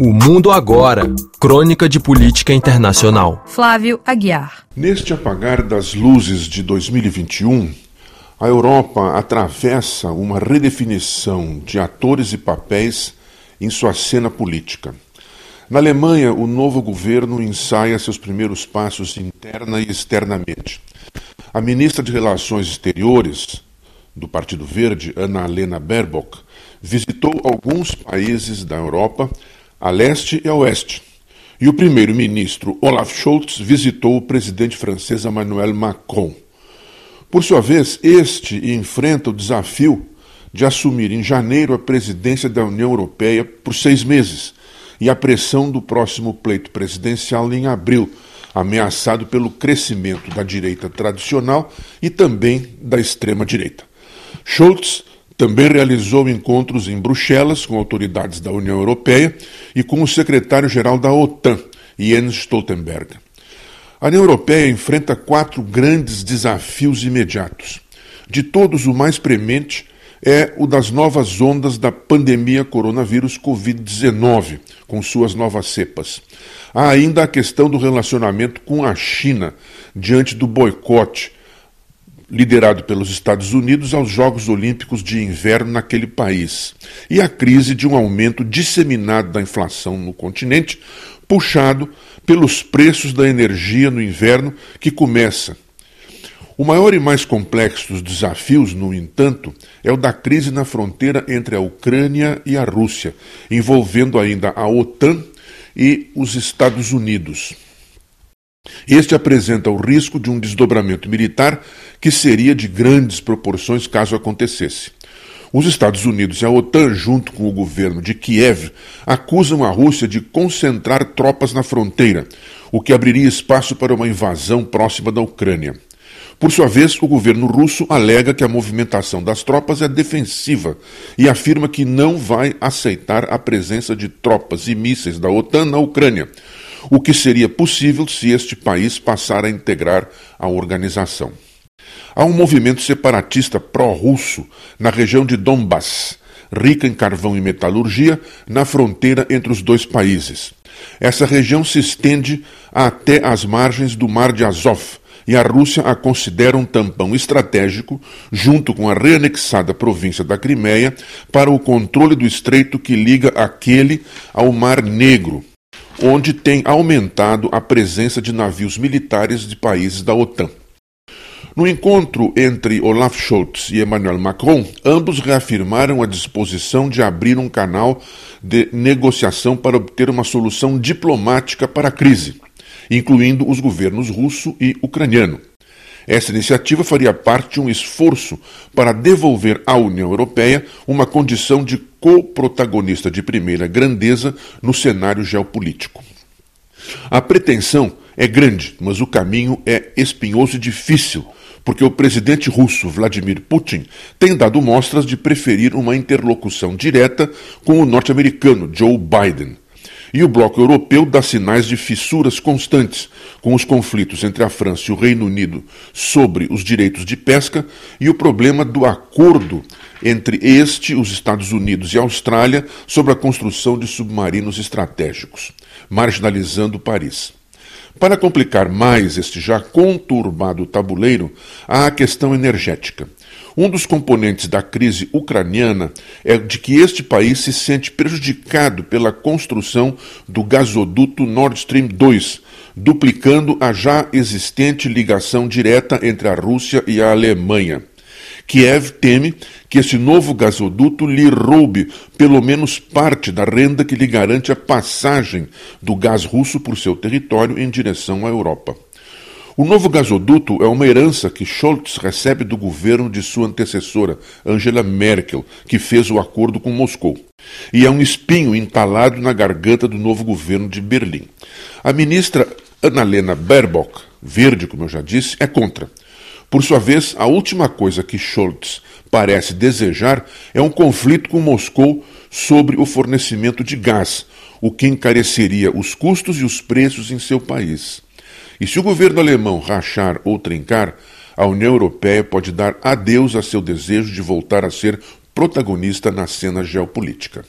O Mundo Agora Crônica de Política Internacional. Flávio Aguiar. Neste apagar das luzes de 2021, a Europa atravessa uma redefinição de atores e papéis em sua cena política. Na Alemanha, o novo governo ensaia seus primeiros passos interna e externamente. A ministra de Relações Exteriores do Partido Verde, Ana-Helena Baerbock, visitou alguns países da Europa a leste e a oeste. E o primeiro-ministro Olaf Scholz visitou o presidente francês Emmanuel Macron. Por sua vez, este enfrenta o desafio de assumir em janeiro a presidência da União Europeia por seis meses e a pressão do próximo pleito presidencial em abril, ameaçado pelo crescimento da direita tradicional e também da extrema-direita. Scholz também realizou encontros em Bruxelas com autoridades da União Europeia e com o secretário-geral da OTAN, Jens Stoltenberg. A União Europeia enfrenta quatro grandes desafios imediatos. De todos, o mais premente é o das novas ondas da pandemia coronavírus Covid-19, com suas novas cepas. Há ainda a questão do relacionamento com a China, diante do boicote liderado pelos Estados Unidos aos Jogos Olímpicos de Inverno naquele país, e a crise de um aumento disseminado da inflação no continente, puxado pelos preços da energia no inverno que começa. O maior e mais complexo dos desafios, no entanto, é o da crise na fronteira entre a Ucrânia e a Rússia, envolvendo ainda a OTAN e os Estados Unidos. Este apresenta o risco de um desdobramento militar que seria de grandes proporções caso acontecesse. Os Estados Unidos e a OTAN, junto com o governo de Kiev, acusam a Rússia de concentrar tropas na fronteira, o que abriria espaço para uma invasão próxima da Ucrânia. Por sua vez, o governo russo alega que a movimentação das tropas é defensiva e afirma que não vai aceitar a presença de tropas e mísseis da OTAN na Ucrânia, o que seria possível se este país passar a integrar a organização. Há um movimento separatista pró-russo na região de Donbass, rica em carvão e metalurgia, na fronteira entre os dois países. Essa região se estende até as margens do Mar de Azov, e a Rússia a considera um tampão estratégico, junto com a reanexada província da Crimeia, para o controle do estreito que liga aquele ao Mar Negro, onde tem aumentado a presença de navios militares de países da OTAN. No encontro entre Olaf Scholz e Emmanuel Macron, ambos reafirmaram a disposição de abrir um canal de negociação para obter uma solução diplomática para a crise, incluindo os governos russo e ucraniano. Essa iniciativa faria parte de um esforço para devolver à União Europeia uma condição de co-protagonista de primeira grandeza no cenário geopolítico. A pretensão é grande, mas o caminho é espinhoso e difícil, porque o presidente russo Vladimir Putin tem dado mostras de preferir uma interlocução direta com o norte-americano Joe Biden. E o bloco europeu dá sinais de fissuras constantes, com os conflitos entre a França e o Reino Unido sobre os direitos de pesca e o problema do acordo entre este, os Estados Unidos e a Austrália sobre a construção de submarinos estratégicos, marginalizando Paris. Para complicar mais este já conturbado tabuleiro, há a questão energética. Um dos componentes da crise ucraniana é de que este país se sente prejudicado pela construção do gasoduto Nord Stream 2, duplicando a já existente ligação direta entre a Rússia e a Alemanha. Kiev teme que esse novo gasoduto lhe roube pelo menos parte da renda que lhe garante a passagem do gás russo por seu território em direção à Europa. O novo gasoduto é uma herança que Scholz recebe do governo de sua antecessora, Angela Merkel, que fez o acordo com Moscou. E é um espinho entalado na garganta do novo governo de Berlim. A ministra Annalena Baerbock, verde, como eu já disse, é contra. Por sua vez, a última coisa que Scholz parece desejar é um conflito com Moscou sobre o fornecimento de gás, o que encareceria os custos e os preços em seu país. E se o governo alemão rachar ou trincar, a União Europeia pode dar adeus a seu desejo de voltar a ser protagonista na cena geopolítica.